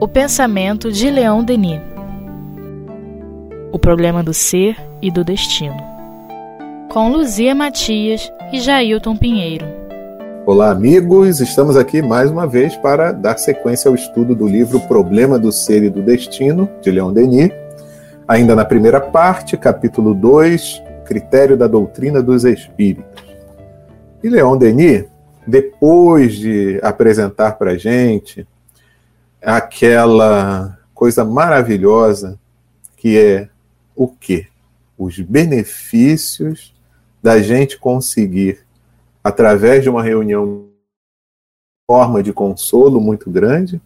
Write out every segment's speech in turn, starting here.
O pensamento de Leão Denis. O problema do ser e do destino. Com Luzia Matias e Jailton Pinheiro. Olá, amigos! Estamos aqui mais uma vez para dar sequência ao estudo do livro Problema do Ser e do Destino, de Leon Denis. Ainda na primeira parte, capítulo 2, Critério da Doutrina dos Espíritos. E Leon Denis, depois de apresentar para a gente aquela coisa maravilhosa que é o quê? Os benefícios da gente conseguir, através de uma reunião, forma de consolo muito grande,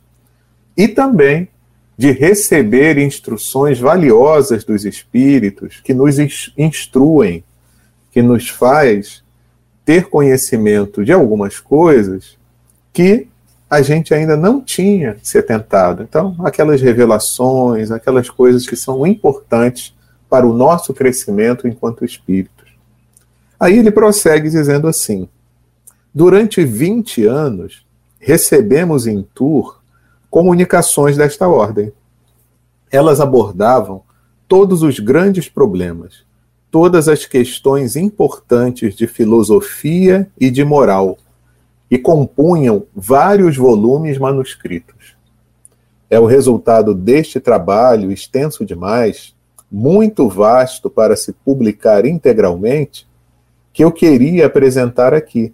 e também de receber instruções valiosas dos espíritos que nos instruem, que nos faz ter conhecimento de algumas coisas que a gente ainda não tinha se atentado. Então, aquelas revelações, aquelas coisas que são importantes para o nosso crescimento enquanto espíritos. Aí ele prossegue dizendo assim: Durante 20 anos, recebemos em Tour comunicações desta ordem. Elas abordavam todos os grandes problemas, todas as questões importantes de filosofia e de moral e compunham vários volumes manuscritos. É o resultado deste trabalho extenso demais, muito vasto para se publicar integralmente, que eu queria apresentar aqui.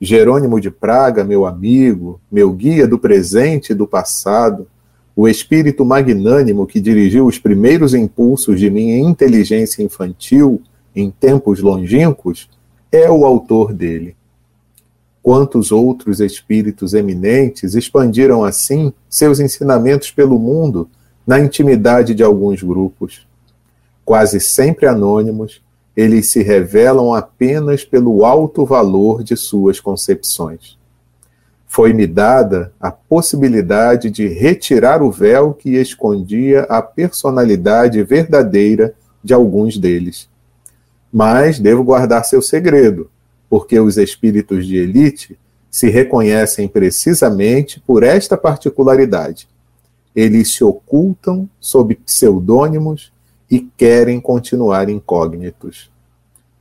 Jerônimo de Praga, meu amigo, meu guia do presente e do passado, o espírito magnânimo que dirigiu os primeiros impulsos de minha inteligência infantil em tempos longínquos, é o autor dele. Quantos outros espíritos eminentes expandiram assim seus ensinamentos pelo mundo na intimidade de alguns grupos? Quase sempre anônimos, eles se revelam apenas pelo alto valor de suas concepções. Foi-me dada a possibilidade de retirar o véu que escondia a personalidade verdadeira de alguns deles. Mas devo guardar seu segredo, porque os espíritos de elite se reconhecem precisamente por esta particularidade. Eles se ocultam sob pseudônimos e querem continuar incógnitos.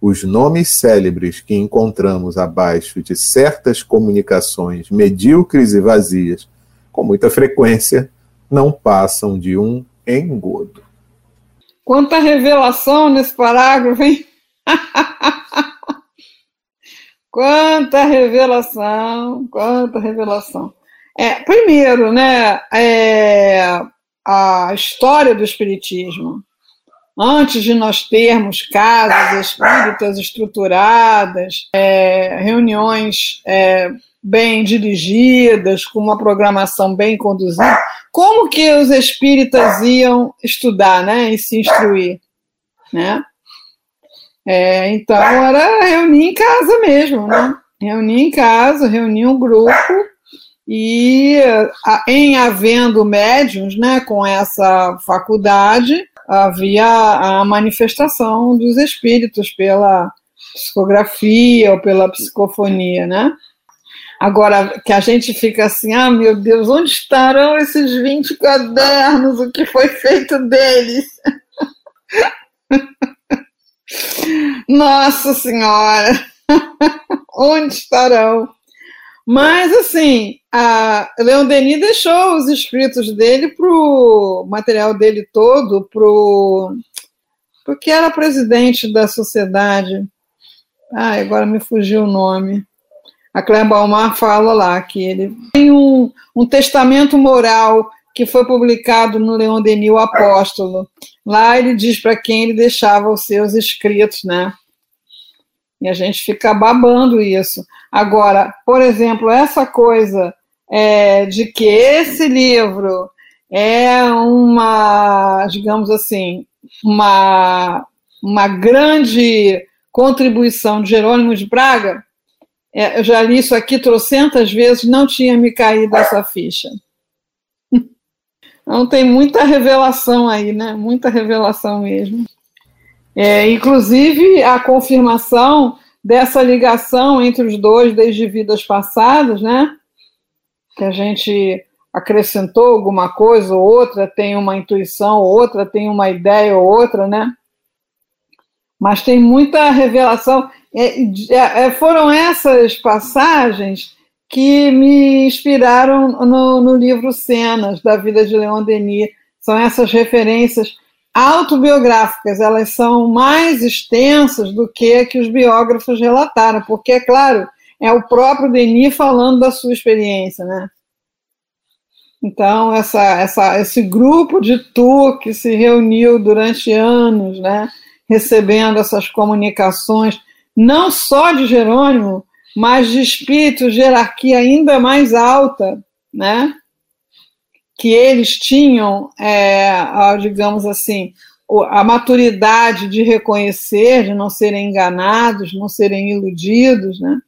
Os nomes célebres que encontramos abaixo de certas comunicações medíocres e vazias, com muita frequência, não passam de um engodo. Quanta revelação nesse parágrafo, hein? Quanta revelação, quanta revelação. É, primeiro, né, é, a história do Espiritismo. Antes de nós termos casas espíritas estruturadas, é, reuniões é, bem dirigidas, com uma programação bem conduzida, como que os espíritas iam estudar né, e se instruir? Né? É, então era reunir em casa mesmo, né? Reunir em casa, reunir um grupo e em havendo médiums, né, com essa faculdade, havia a manifestação dos espíritos pela psicografia ou pela psicofonia, né? Agora, que a gente fica assim, ah, meu Deus, onde estarão esses 20 cadernos? O que foi feito deles? Nossa Senhora! Onde estarão? Mas, assim, a Leon Denis deixou os escritos dele para o material dele todo, pro, porque era presidente da sociedade. Ah, agora me fugiu o nome. A Claire Balmar fala lá que ele tem um, um testamento moral que foi publicado no Leon Denis, o Apóstolo. Lá ele diz para quem ele deixava os seus escritos, né? E a gente fica babando isso. Agora, por exemplo, essa coisa é, de que esse livro é uma, digamos assim, uma, uma grande contribuição de Jerônimo de Braga, é, eu já li isso aqui trocentas vezes, não tinha me caído essa ficha. Então tem muita revelação aí, né? Muita revelação mesmo. É, inclusive a confirmação dessa ligação entre os dois desde vidas passadas, né? que a gente acrescentou alguma coisa ou outra, tem uma intuição ou outra, tem uma ideia ou outra, né? Mas tem muita revelação. É, é, foram essas passagens que me inspiraram no, no livro Cenas, da vida de Leon Denis. São essas referências autobiográficas, elas são mais extensas do que que os biógrafos relataram, porque, é claro, é o próprio Denis falando da sua experiência, né? Então, essa, essa, esse grupo de tu que se reuniu durante anos, né, recebendo essas comunicações, não só de Jerônimo, mas de espíritos de hierarquia ainda mais alta, né, que eles tinham, é, digamos assim, a maturidade de reconhecer, de não serem enganados, não serem iludidos, né?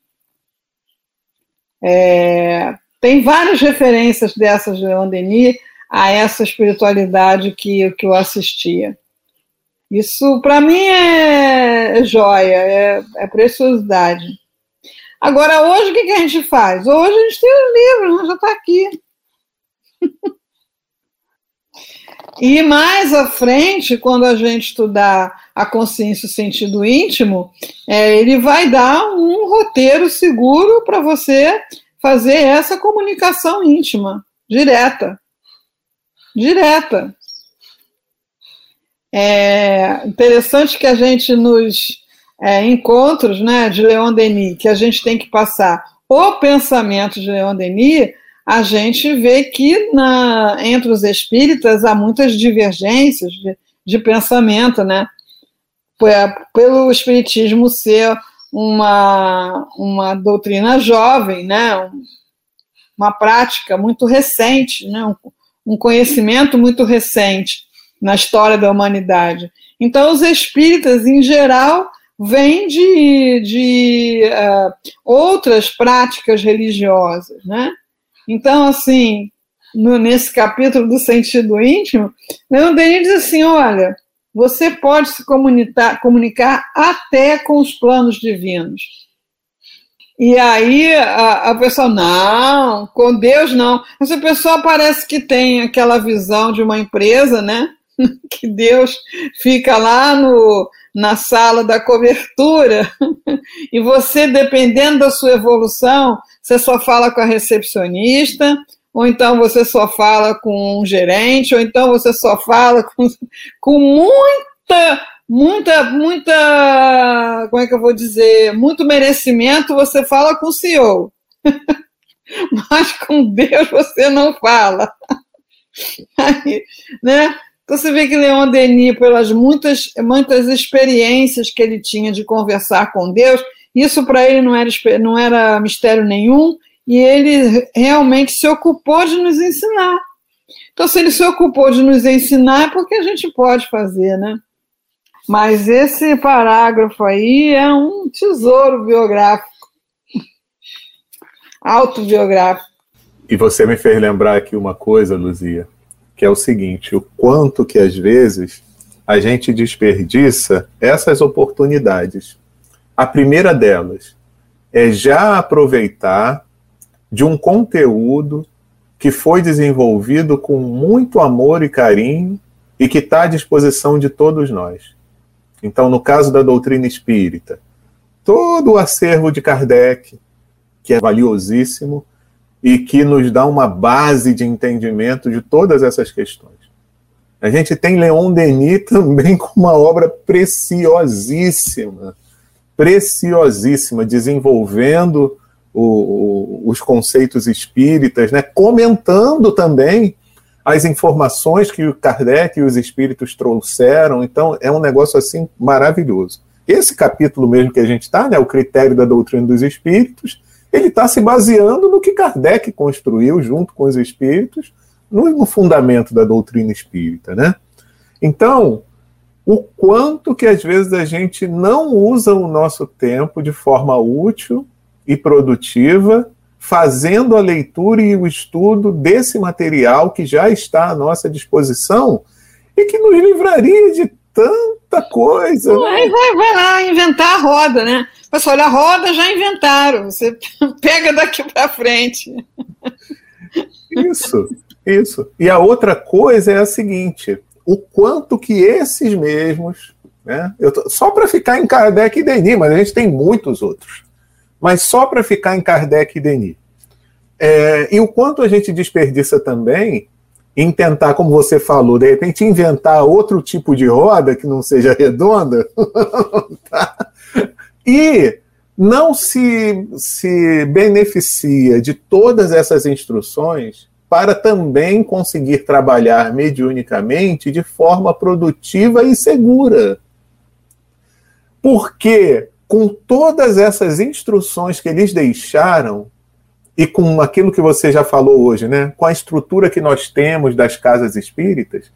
É, tem várias referências dessas de Leon Denis a essa espiritualidade que, que eu assistia. Isso, para mim, é, é joia, é, é, preciosidade. Agora, hoje, o que, que, a gente faz? Hoje a gente tem os livros, né? já está aqui. E mais à frente, quando a gente estudar a consciência e o sentido íntimo, é, ele vai dar um roteiro seguro para você fazer essa comunicação íntima, direta. Direta. É interessante que a gente nos é, encontros né, de Leon Denis, que a gente tem que passar o pensamento de Leon Denis, a gente vê que na, entre os espíritas há muitas divergências de, de pensamento, né? Pelo espiritismo ser uma, uma doutrina jovem, né? uma prática muito recente, né? um, um conhecimento muito recente na história da humanidade. Então, os espíritas, em geral, vêm de, de uh, outras práticas religiosas, né? Então, assim, no, nesse capítulo do sentido íntimo, Leon Denis diz assim: olha, você pode se comunicar, comunicar até com os planos divinos. E aí a, a pessoa, não, com Deus não. Essa pessoa parece que tem aquela visão de uma empresa, né? Que Deus fica lá no, na sala da cobertura e você, dependendo da sua evolução, você só fala com a recepcionista, ou então você só fala com um gerente, ou então você só fala com, com muita, muita, muita, como é que eu vou dizer, muito merecimento, você fala com o CEO. Mas com Deus você não fala. Aí, né? Então você vê que Leon Denis, pelas muitas, muitas experiências que ele tinha de conversar com Deus, isso para ele não era, não era mistério nenhum, e ele realmente se ocupou de nos ensinar. Então, se ele se ocupou de nos ensinar, é porque a gente pode fazer, né? Mas esse parágrafo aí é um tesouro biográfico, autobiográfico. E você me fez lembrar aqui uma coisa, Luzia, que é o seguinte: o quanto que às vezes a gente desperdiça essas oportunidades. A primeira delas é já aproveitar de um conteúdo que foi desenvolvido com muito amor e carinho e que está à disposição de todos nós. Então, no caso da doutrina espírita, todo o acervo de Kardec, que é valiosíssimo e que nos dá uma base de entendimento de todas essas questões. A gente tem Leon Denis também com uma obra preciosíssima preciosíssima, desenvolvendo o, o, os conceitos espíritas, né? comentando também as informações que o Kardec e os espíritos trouxeram. Então, é um negócio assim maravilhoso. Esse capítulo mesmo que a gente está, né, o critério da doutrina dos espíritos, ele está se baseando no que Kardec construiu junto com os espíritos, no, no fundamento da doutrina espírita, né? Então, o quanto que às vezes a gente não usa o nosso tempo de forma útil e produtiva, fazendo a leitura e o estudo desse material que já está à nossa disposição e que nos livraria de tanta coisa. Né? Vai, vai lá inventar a roda, né? Mas olha, a roda já inventaram, você pega daqui para frente. Isso, isso. E a outra coisa é a seguinte: o quanto que esses mesmos, né? Tô, só para ficar em Kardec e Denis, mas a gente tem muitos outros, mas só para ficar em Kardec e Denis. É, e o quanto a gente desperdiça também em tentar, como você falou, de repente inventar outro tipo de roda que não seja redonda, tá? E não se, se beneficia de todas essas instruções para também conseguir trabalhar mediunicamente de forma produtiva e segura. Porque, com todas essas instruções que eles deixaram, e com aquilo que você já falou hoje, né? com a estrutura que nós temos das casas espíritas,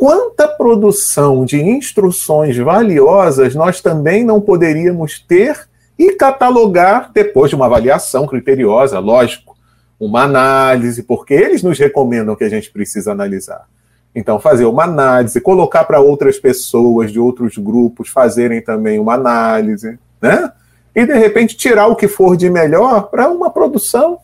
quanta produção de instruções valiosas nós também não poderíamos ter e catalogar depois de uma avaliação criteriosa, lógico, uma análise, porque eles nos recomendam que a gente precisa analisar. Então, fazer uma análise, colocar para outras pessoas de outros grupos fazerem também uma análise, né? e de repente tirar o que for de melhor para uma produção,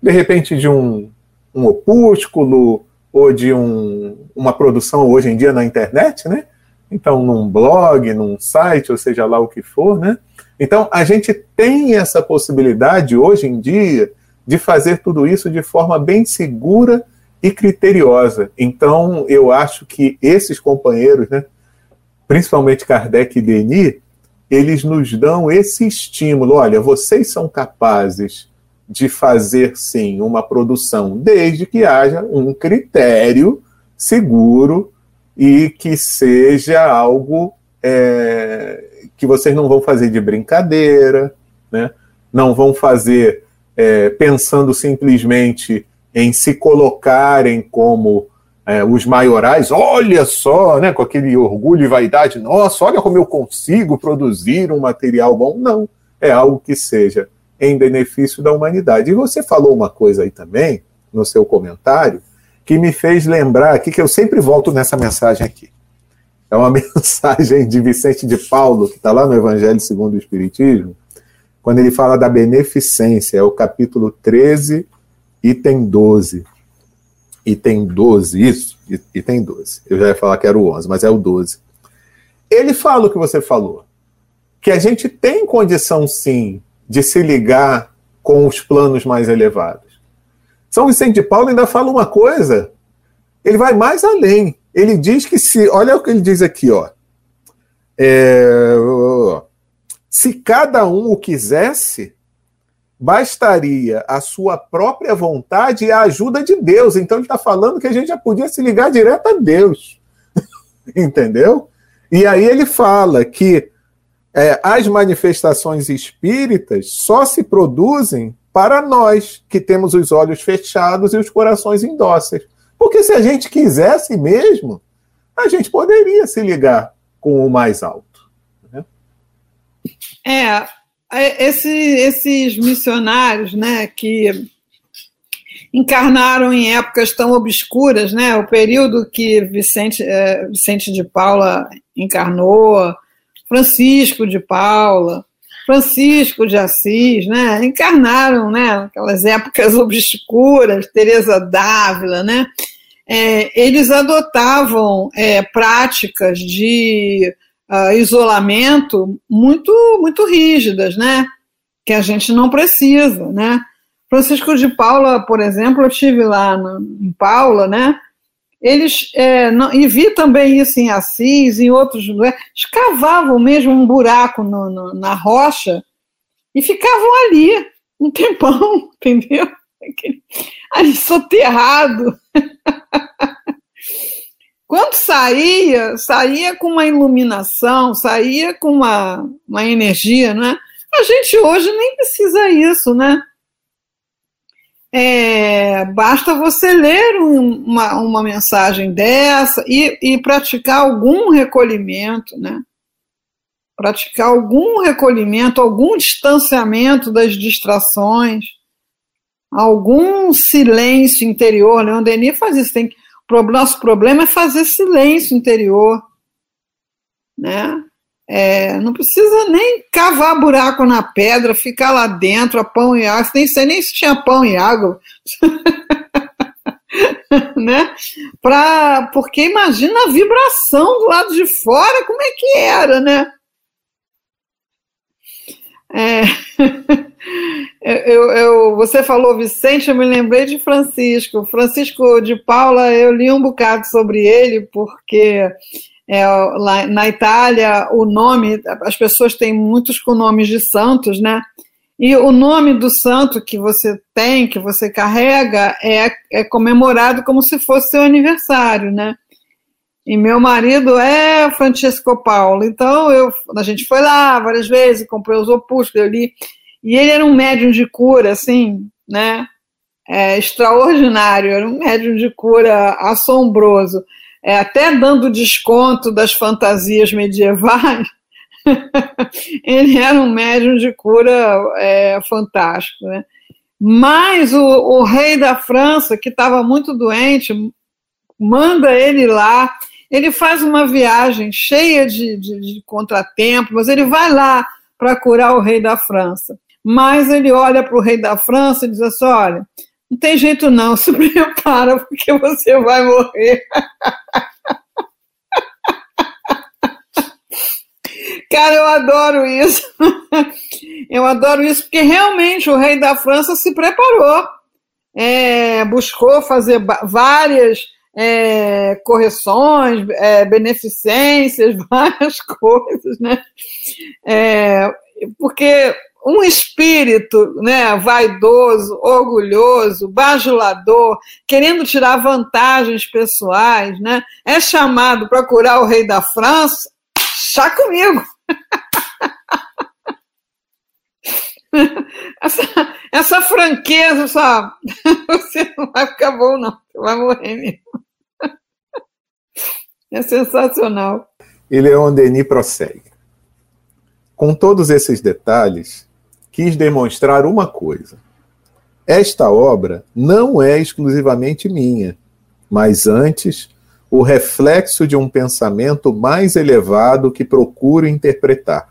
de repente de um, um opúsculo ou de um, uma produção hoje em dia na internet, né? Então, num blog, num site, ou seja lá o que for, né? Então, a gente tem essa possibilidade hoje em dia de fazer tudo isso de forma bem segura e criteriosa. Então, eu acho que esses companheiros, né, principalmente Kardec e Denis, eles nos dão esse estímulo. Olha, vocês são capazes de fazer sim uma produção, desde que haja um critério seguro e que seja algo é, que vocês não vão fazer de brincadeira, né? não vão fazer é, pensando simplesmente em se colocarem como é, os maiorais, olha só, né, com aquele orgulho e vaidade, nossa, olha como eu consigo produzir um material bom. Não, é algo que seja em benefício da humanidade. E você falou uma coisa aí também, no seu comentário, que me fez lembrar aqui, que eu sempre volto nessa mensagem aqui. É uma mensagem de Vicente de Paulo, que está lá no Evangelho segundo o Espiritismo, quando ele fala da beneficência, é o capítulo 13, item 12 item 12, isso, item 12. Eu já ia falar que era o 11, mas é o 12. Ele fala o que você falou, que a gente tem condição sim de se ligar com os planos mais elevados. São Vicente de Paulo ainda fala uma coisa, ele vai mais além. Ele diz que se, olha o que ele diz aqui, ó. É, se cada um o quisesse, bastaria a sua própria vontade e a ajuda de Deus. Então ele está falando que a gente já podia se ligar direto a Deus. Entendeu? E aí ele fala que é, as manifestações espíritas só se produzem para nós que temos os olhos fechados e os corações indóceis. Porque se a gente quisesse mesmo, a gente poderia se ligar com o mais alto. Né? É, é, esse, esses missionários, né, que encarnaram em épocas tão obscuras, né, o período que Vicente, é, Vicente de Paula encarnou, Francisco de Paula, Francisco de Assis, né, encarnaram, né, aquelas épocas obscuras, Teresa d'Ávila, né, é, eles adotavam é, práticas de uh, isolamento muito, muito rígidas, né? Que a gente não precisa, né? Francisco de Paula, por exemplo, eu tive lá no, em Paula, né? Eles, é, não, e vi também isso em Assis, em outros lugares, escavavam mesmo um buraco no, no, na rocha e ficavam ali um tempão, entendeu? Ali soterrado. Quando saía, saía com uma iluminação, saía com uma, uma energia, né? A gente hoje nem precisa isso, né? É, basta você ler um, uma, uma mensagem dessa e, e praticar algum recolhimento, né? Praticar algum recolhimento, algum distanciamento das distrações, algum silêncio interior. Leon Denis faz isso, tem que nosso problema é fazer silêncio interior, né? É, não precisa nem cavar buraco na pedra, ficar lá dentro, a pão e água, nem sei nem se tinha pão e água. né? Pra, porque imagina a vibração do lado de fora, como é que era, né? É, eu, eu, você falou Vicente, eu me lembrei de Francisco. Francisco de Paula, eu li um bocado sobre ele, porque é, lá na Itália o nome, as pessoas têm muitos com nomes de santos, né? E o nome do santo que você tem, que você carrega, é, é comemorado como se fosse seu aniversário, né? E meu marido é Francisco Paulo. Então eu, a gente foi lá várias vezes, comprei os opustos, eu li. E ele era um médium de cura, assim, né? É, extraordinário, era um médium de cura assombroso. É, até dando desconto das fantasias medievais, ele era um médium de cura é, fantástico. Né? Mas o, o rei da França, que estava muito doente, manda ele lá. Ele faz uma viagem cheia de, de, de contratempos, mas ele vai lá para curar o rei da França. Mas ele olha para o rei da França e diz assim: olha, não tem jeito não, se prepara porque você vai morrer. Cara, eu adoro isso. Eu adoro isso porque realmente o rei da França se preparou, é, buscou fazer várias é, correções, é, beneficências, várias coisas, né? É, porque um espírito né, vaidoso, orgulhoso, bajulador, querendo tirar vantagens pessoais, né, é chamado para curar o rei da França, chá comigo. Essa, essa franqueza, só você não vai ficar bom, não, você vai morrer mesmo. É sensacional. E Leon Denis prossegue. Com todos esses detalhes, quis demonstrar uma coisa. Esta obra não é exclusivamente minha, mas antes o reflexo de um pensamento mais elevado que procuro interpretar.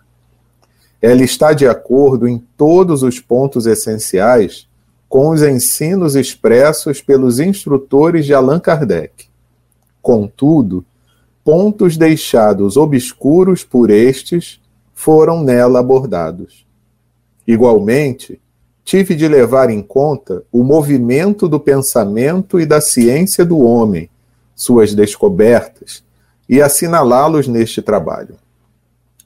Ela está de acordo em todos os pontos essenciais com os ensinos expressos pelos instrutores de Allan Kardec. Contudo, pontos deixados obscuros por estes foram nela abordados. Igualmente, tive de levar em conta o movimento do pensamento e da ciência do homem suas descobertas e assinalá-los neste trabalho.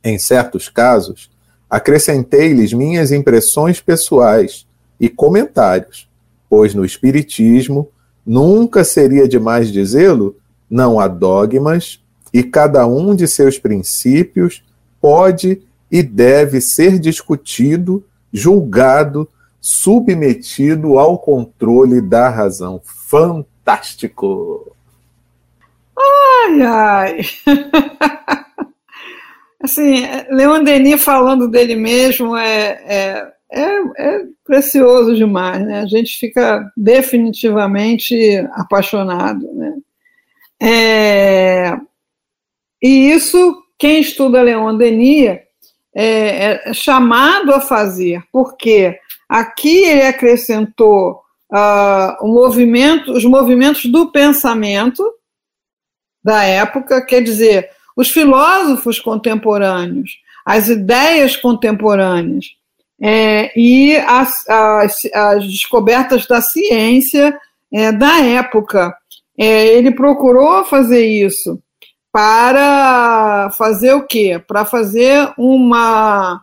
Em certos casos, acrescentei-lhes minhas impressões pessoais e comentários, pois no Espiritismo, nunca seria demais dizê-lo, não há dogmas e cada um de seus princípios pode e deve ser discutido, julgado, submetido ao controle da razão. Fantástico! Ai, ai. assim, Leon Denis falando dele mesmo é, é, é, é, precioso demais, né? A gente fica definitivamente apaixonado, né? É, e isso, quem estuda Leon Denis é, é chamado a fazer, porque aqui ele acrescentou uh, movimento, os movimentos do pensamento, da época, quer dizer, os filósofos contemporâneos, as ideias contemporâneas é, e as, as, as, descobertas da ciência é, da época. É, ele procurou fazer isso para fazer o quê? Para fazer uma,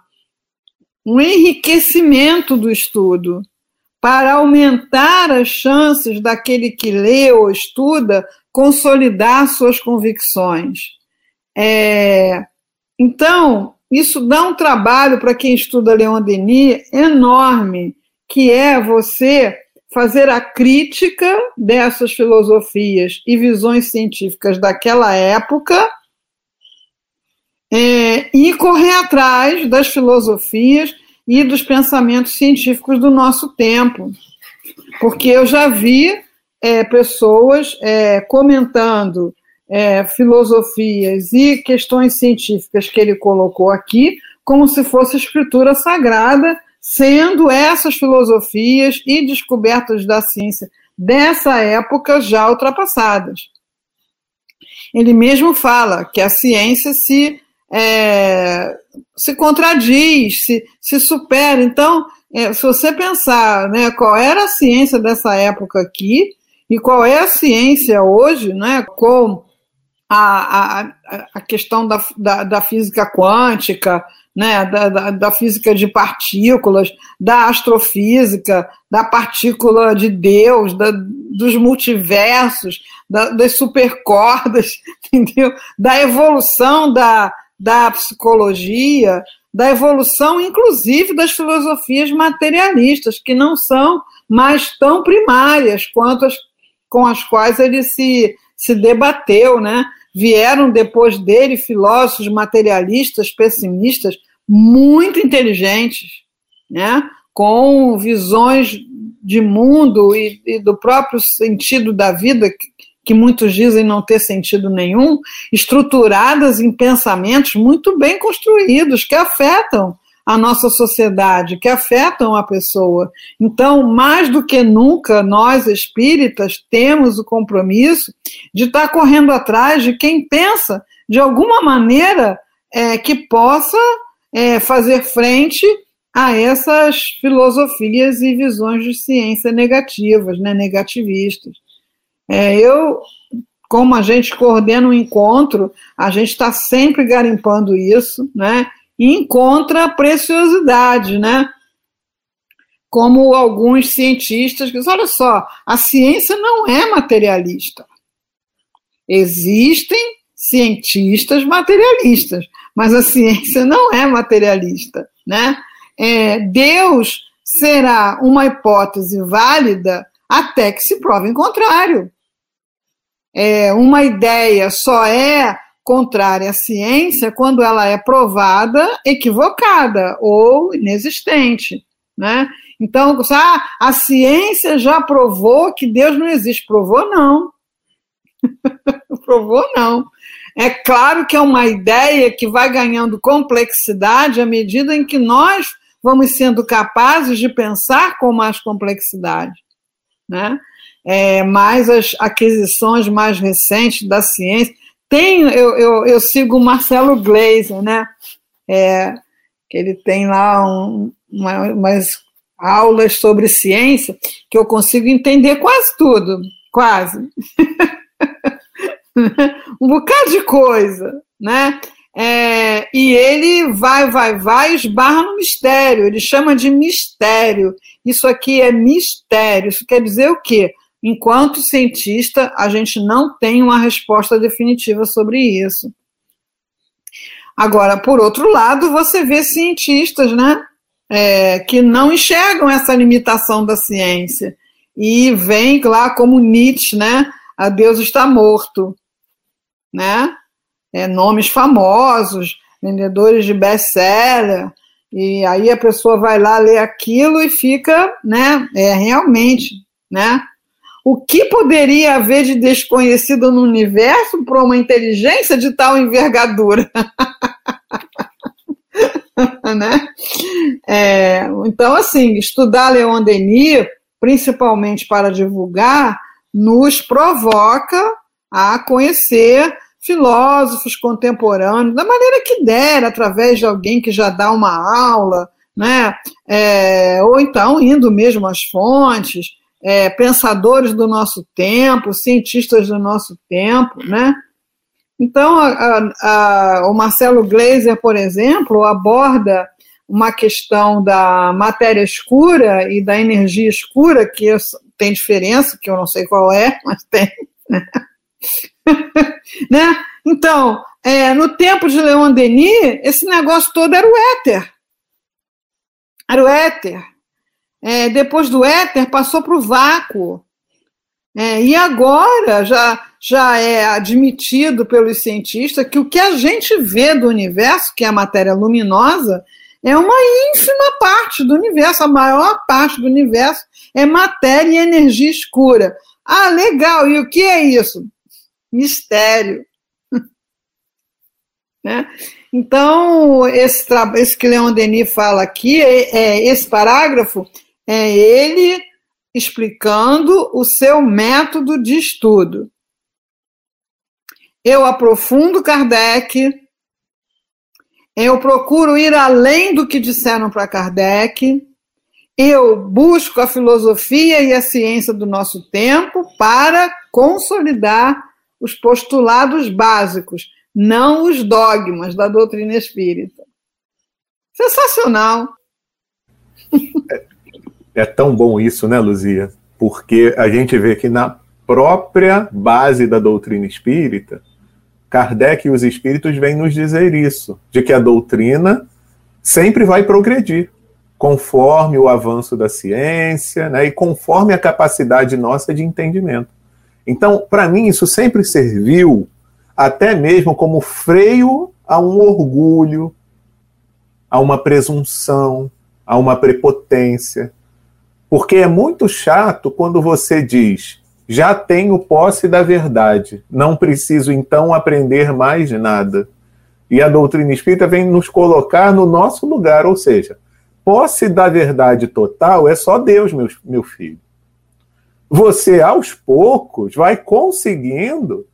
um enriquecimento do estudo, para aumentar as chances daquele que lê ou estuda consolidar suas convicções. É, então, isso dá um trabalho para quem estuda Leon Denis enorme, que é você fazer a crítica dessas filosofias e visões científicas daquela época é, e correr atrás das filosofias e dos pensamentos científicos do nosso tempo. Porque eu já vi é, pessoas é, comentando é, filosofias e questões científicas que ele colocou aqui, como se fosse escritura sagrada, sendo essas filosofias e descobertas da ciência dessa época já ultrapassadas. Ele mesmo fala que a ciência se, é, se contradiz, se, se supera. Então, é, se você pensar né, qual era a ciência dessa época aqui e qual é a ciência hoje, né, com a, a, a questão da, da, da física quântica, né, da, da, da, física de partículas, da astrofísica, da partícula de Deus, da, dos multiversos, da, das supercordas, entendeu? da evolução da, da psicologia, da evolução, inclusive, das filosofias materialistas, que não são mais tão primárias quanto as com as quais ele se, se debateu, né? Vieram depois dele filósofos materialistas, pessimistas, muito inteligentes, né? com visões de mundo e, e do próprio sentido da vida, que, que muitos dizem não ter sentido nenhum, estruturadas em pensamentos muito bem construídos, que afetam a nossa sociedade, que afetam a pessoa. Então, mais do que nunca, nós espíritas temos o compromisso de estar correndo atrás de quem pensa de alguma maneira é, que possa é, fazer frente a essas filosofias e visões de ciência negativas, né, negativistas. É, eu, como a gente coordena um encontro, a gente está sempre garimpando isso, né? E encontra preciosidade, né? Como alguns cientistas que dizem, olha só, a ciência não é materialista. Existem cientistas materialistas, mas a ciência não é materialista, né? É, Deus será uma hipótese válida até que se prove em contrário. É, uma ideia só é contrária à ciência quando ela é provada equivocada ou inexistente, né? Então, ah, a ciência já provou que Deus não existe. Provou não. provou não. É claro que é uma ideia que vai ganhando complexidade à medida em que nós vamos sendo capazes de pensar com mais complexidade, né? É, mais as aquisições mais recentes da ciência tem, eu, eu, eu sigo o Marcelo Gleiser, né? É, que ele tem lá um, uma, umas aulas sobre ciência que eu consigo entender quase tudo, quase. um bocado de coisa, né? É, e ele vai, vai, vai, esbarra no mistério, ele chama de mistério. Isso aqui é mistério. Isso quer dizer o quê? Enquanto cientista, a gente não tem uma resposta definitiva sobre isso. Agora, por outro lado, você vê cientistas, né, é, que não enxergam essa limitação da ciência e vem lá como Nietzsche, né, a Deus está morto, né, é, nomes famosos, vendedores de best-seller, e aí a pessoa vai lá ler aquilo e fica, né, é realmente, né, o que poderia haver de desconhecido no universo para uma inteligência de tal envergadura? né? É, então, assim, estudar Leon Denis, principalmente para divulgar, nos provoca a conhecer filósofos contemporâneos, da maneira que der, através de alguém que já dá uma aula, né? É, ou então indo mesmo às fontes, é, pensadores do nosso tempo, cientistas do nosso tempo, né? Então, a, a, o Marcelo Gleiser, por exemplo, aborda uma questão da matéria escura e da energia escura, que tem diferença, que eu não sei qual é, mas tem. Né? né? Então, é, no tempo de Leon Denis, esse negócio todo era o éter. Era o éter é, depois do éter passou para o vácuo. É, e agora já, já é admitido pelos cientistas que o que a gente vê do universo, que é a matéria luminosa, é uma ínfima parte do universo, a maior parte do universo é matéria e energia escura. Ah, legal, e o que é isso? Mistério. né? Então, esse, esse que Leon Denis fala aqui, é, é, esse parágrafo, é ele explicando o seu método de estudo. Eu aprofundo Kardec, eu procuro ir além do que disseram para Kardec, eu busco a filosofia e a ciência do nosso tempo para consolidar os postulados básicos, não os dogmas da doutrina espírita. Sensacional. É, tão bom isso, né, Luzia? Porque a gente vê que na própria base da doutrina espírita, Kardec e os espíritos vêm nos dizer isso, de que a doutrina sempre vai progredir, conforme o avanço da ciência né, e conforme a capacidade nossa de entendimento. Então, para mim, isso sempre serviu até mesmo como freio a um orgulho, a uma presunção, a uma prepotência. Porque é muito chato quando você diz: já tenho posse da verdade, não preciso então aprender mais nada. E a doutrina espírita vem nos colocar no nosso lugar, ou seja, posse da verdade total é só Deus, meu, meu filho. Você, aos poucos, vai conseguindo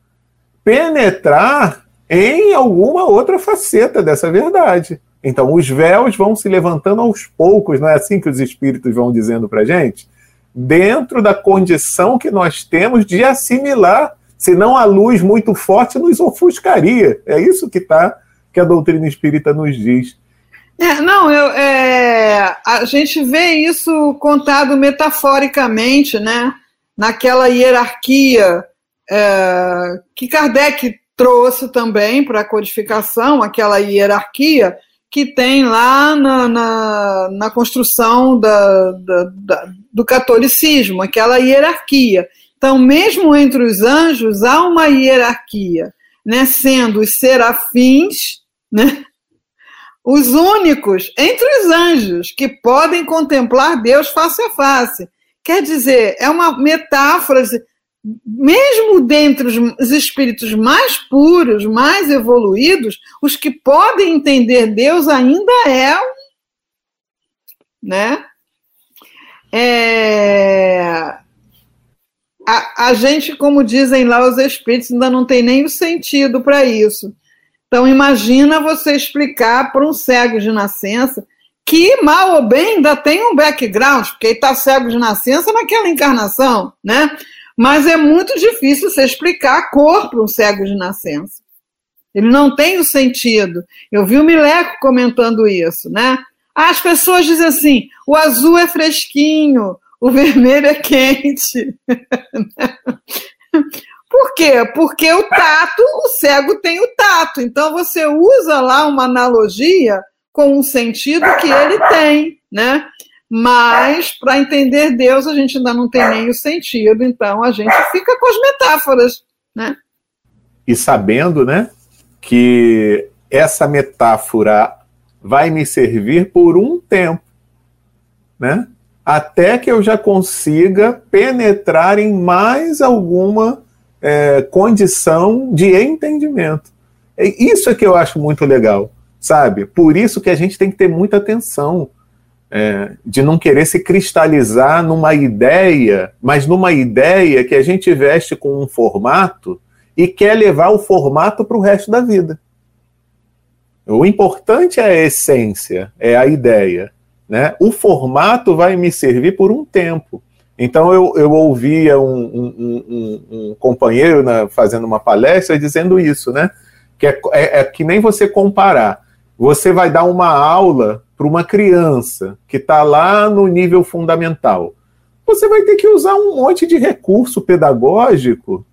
penetrar em alguma outra faceta dessa verdade. Então, os véus vão se levantando aos poucos, não é assim que os espíritos vão dizendo para gente? Dentro da condição que nós temos de assimilar, senão a luz muito forte nos ofuscaria. É isso que tá, que a doutrina espírita nos diz. É, não, eu, é, a gente vê isso contado metaforicamente, né? Naquela hierarquia é, que Kardec trouxe também para a codificação, aquela hierarquia que tem lá na, na, na construção da, da, da, do catolicismo, aquela hierarquia. Então, mesmo entre os anjos, há uma hierarquia, né, sendo os serafins, né, os únicos entre os anjos que podem contemplar Deus face a face. Quer dizer, é uma metáfora mesmo dentre os espíritos mais puros, mais evoluídos, os que podem entender Deus ainda é, né? É, a, a gente, como dizem lá os espíritos, ainda não tem nem o sentido para isso. Então, imagina você explicar para um cego de nascença que, mal ou bem, ainda tem um background, porque ele está cego de nascença naquela encarnação, né? Mas é muito difícil você explicar a cor para um cego de nascença. Ele não tem o sentido. Eu vi o Mileco comentando isso, né? As pessoas dizem assim: o azul é fresquinho, o vermelho é quente. Por quê? Porque o tato, o cego tem o tato. Então você usa lá uma analogia com um sentido que ele tem, né? Mas, para entender Deus, a gente ainda não tem nem o sentido, então a gente fica com as metáforas, né? E sabendo, né, que essa metáfora vai me servir por um tempo, né? Até que eu já consiga penetrar em mais alguma é, condição de entendimento. Isso é que eu acho muito legal, sabe? Por isso que a gente tem que ter muita atenção é, de não querer se cristalizar numa ideia, mas numa ideia que a gente veste com um formato e quer levar o formato para o resto da vida. O importante é a essência, é a ideia. Né? O formato vai me servir por um tempo. Então eu, eu ouvia um, um, um, um companheiro na, fazendo uma palestra dizendo isso, né? Que é, é, é que nem você comparar. Você vai dar uma aula para uma criança que está lá no nível fundamental, você vai ter que usar um monte de recurso pedagógico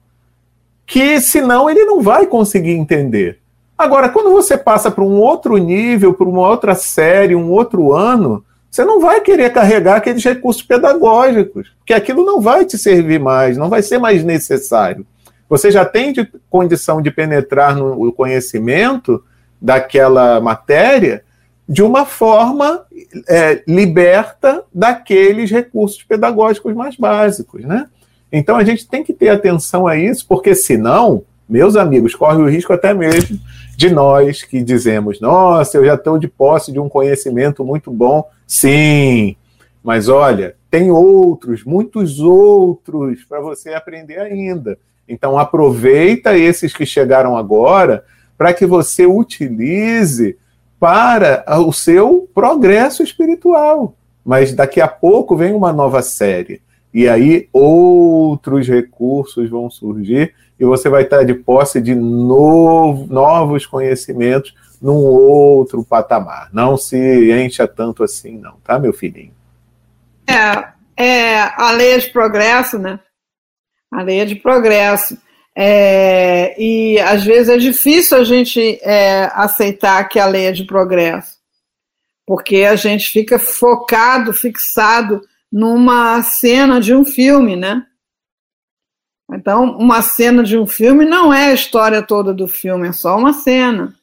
que, senão, ele não vai conseguir entender. Agora, quando você passa para um outro nível, para uma outra série, um outro ano, você não vai querer carregar aqueles recursos pedagógicos, porque aquilo não vai te servir mais, não vai ser mais necessário. Você já tem de condição de penetrar no conhecimento daquela matéria de uma forma é, liberta daqueles recursos pedagógicos mais básicos, né? Então a gente tem que ter atenção a isso, porque senão, meus amigos, corre o risco até mesmo de nós que dizemos, nossa, eu já estou de posse de um conhecimento muito bom. Sim, Mas olha, tem outros, muitos outros para você aprender ainda. Então aproveita esses que chegaram agora para que você utilize para o seu progresso espiritual. Mas daqui a pouco vem uma nova série. E aí outros recursos vão surgir e você vai estar de posse de novo, novos conhecimentos num outro patamar. Não se encha tanto assim, não, tá, meu filhinho? É, é a lei de progresso, né? A lei de progresso. É, e às vezes é difícil a gente é, aceitar que a lei é de progresso, porque a gente fica focado, fixado numa cena de um filme, né? Então, uma cena de um filme não é a história toda do filme, é só uma cena.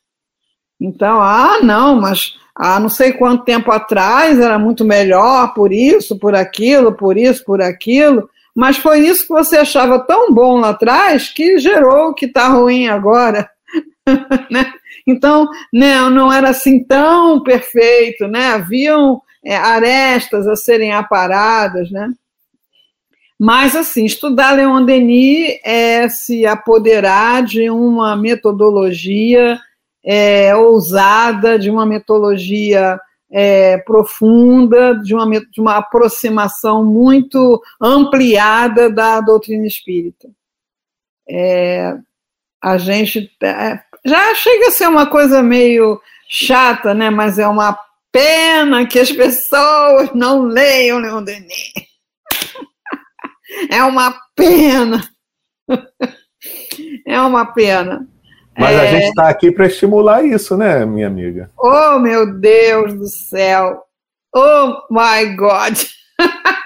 Então, ah, não, mas há não sei quanto tempo atrás era muito melhor por isso, por aquilo, por isso, por aquilo, mas foi isso que você achava tão bom lá atrás que gerou o que está ruim agora. né? Então, né, não era assim tão perfeito, né? haviam é, arestas a serem aparadas, né? Mas, assim, estudar Leon Denis é se apoderar de uma metodologia é, ousada, de uma metodologia é, profunda, de uma, de uma aproximação muito ampliada da doutrina espírita. É, a gente é, já chega a ser uma coisa meio chata, né? Mas é uma pena que as pessoas não leiam Leon Denis. É uma pena. É uma pena. Mas é... a gente está aqui para estimular isso, né, minha amiga? Oh, meu Deus do céu! Oh, my God!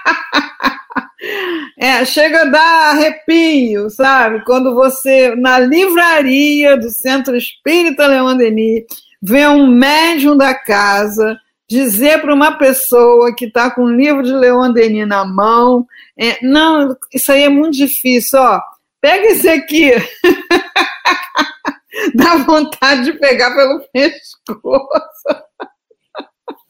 É, chega a dar arrepio, sabe? Quando você, na livraria do Centro Espírita Leão Denis, vê um médium da casa dizer para uma pessoa que está com um livro de Leon Denis na mão, é, não, isso aí é muito difícil, ó, pega esse aqui. Dá vontade de pegar pelo pescoço.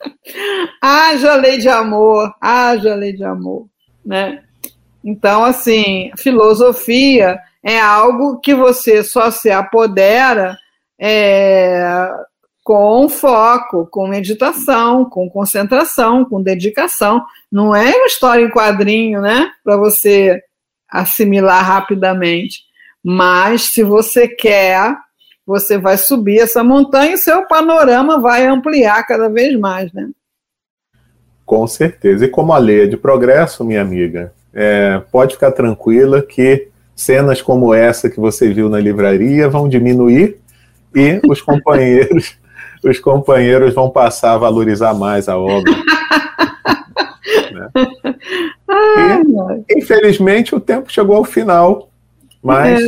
haja lei de amor, haja lei de amor, né? Então, assim, filosofia é algo que você só se apodera é, com foco, com meditação, com concentração, com dedicação. Não é uma história em quadrinho, né? Para você assimilar rapidamente. Mas se você quer você vai subir essa montanha e seu panorama vai ampliar cada vez mais, né? Com certeza. E como a lei é de progresso, minha amiga, é, pode ficar tranquila que cenas como essa que você viu na livraria vão diminuir e os companheiros os companheiros vão passar a valorizar mais a obra. né? e, infelizmente o tempo chegou ao final, mas é.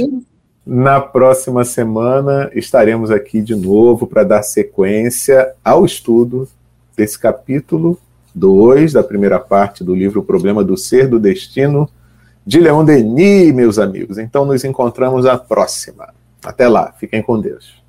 Na próxima semana estaremos aqui de novo para dar sequência ao estudo desse capítulo 2 da primeira parte do livro O Problema do Ser, do Destino, de Leon Denis, meus amigos. Então nos encontramos a próxima. Até lá, fiquem com Deus.